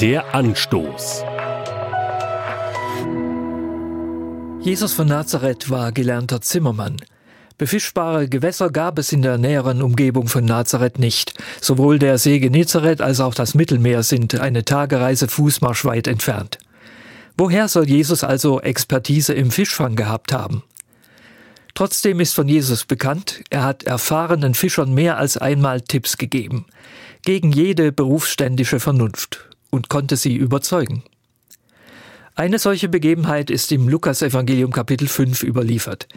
Der Anstoß. Jesus von Nazareth war gelernter Zimmermann. Befischbare Gewässer gab es in der näheren Umgebung von Nazareth nicht. Sowohl der See Genezareth als auch das Mittelmeer sind eine Tagereise Fußmarsch weit entfernt. Woher soll Jesus also Expertise im Fischfang gehabt haben? Trotzdem ist von Jesus bekannt, er hat erfahrenen Fischern mehr als einmal Tipps gegeben, gegen jede berufsständische Vernunft und konnte sie überzeugen. Eine solche Begebenheit ist im Lukasevangelium Kapitel 5 überliefert.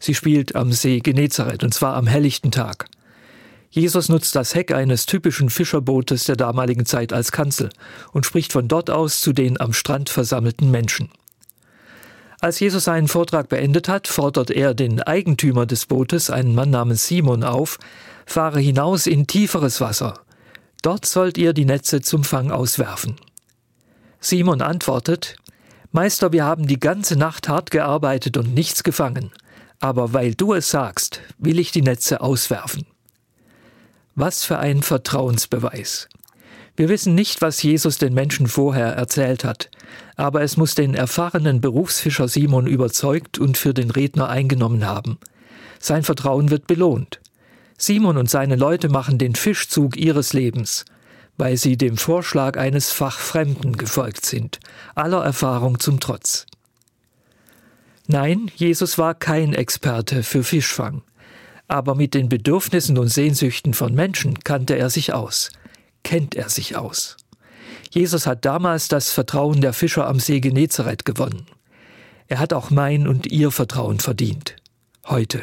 Sie spielt am See Genezareth und zwar am helllichten Tag. Jesus nutzt das Heck eines typischen Fischerbootes der damaligen Zeit als Kanzel und spricht von dort aus zu den am Strand versammelten Menschen. Als Jesus seinen Vortrag beendet hat, fordert er den Eigentümer des Bootes, einen Mann namens Simon, auf, fahre hinaus in tieferes Wasser. Dort sollt ihr die Netze zum Fang auswerfen. Simon antwortet, Meister, wir haben die ganze Nacht hart gearbeitet und nichts gefangen, aber weil du es sagst, will ich die Netze auswerfen. Was für ein Vertrauensbeweis. Wir wissen nicht, was Jesus den Menschen vorher erzählt hat, aber es muss den erfahrenen Berufsfischer Simon überzeugt und für den Redner eingenommen haben. Sein Vertrauen wird belohnt. Simon und seine Leute machen den Fischzug ihres Lebens, weil sie dem Vorschlag eines Fachfremden gefolgt sind, aller Erfahrung zum Trotz. Nein, Jesus war kein Experte für Fischfang, aber mit den Bedürfnissen und Sehnsüchten von Menschen kannte er sich aus – kennt er sich aus. Jesus hat damals das Vertrauen der Fischer am See Genezareth gewonnen. Er hat auch mein und ihr Vertrauen verdient. Heute.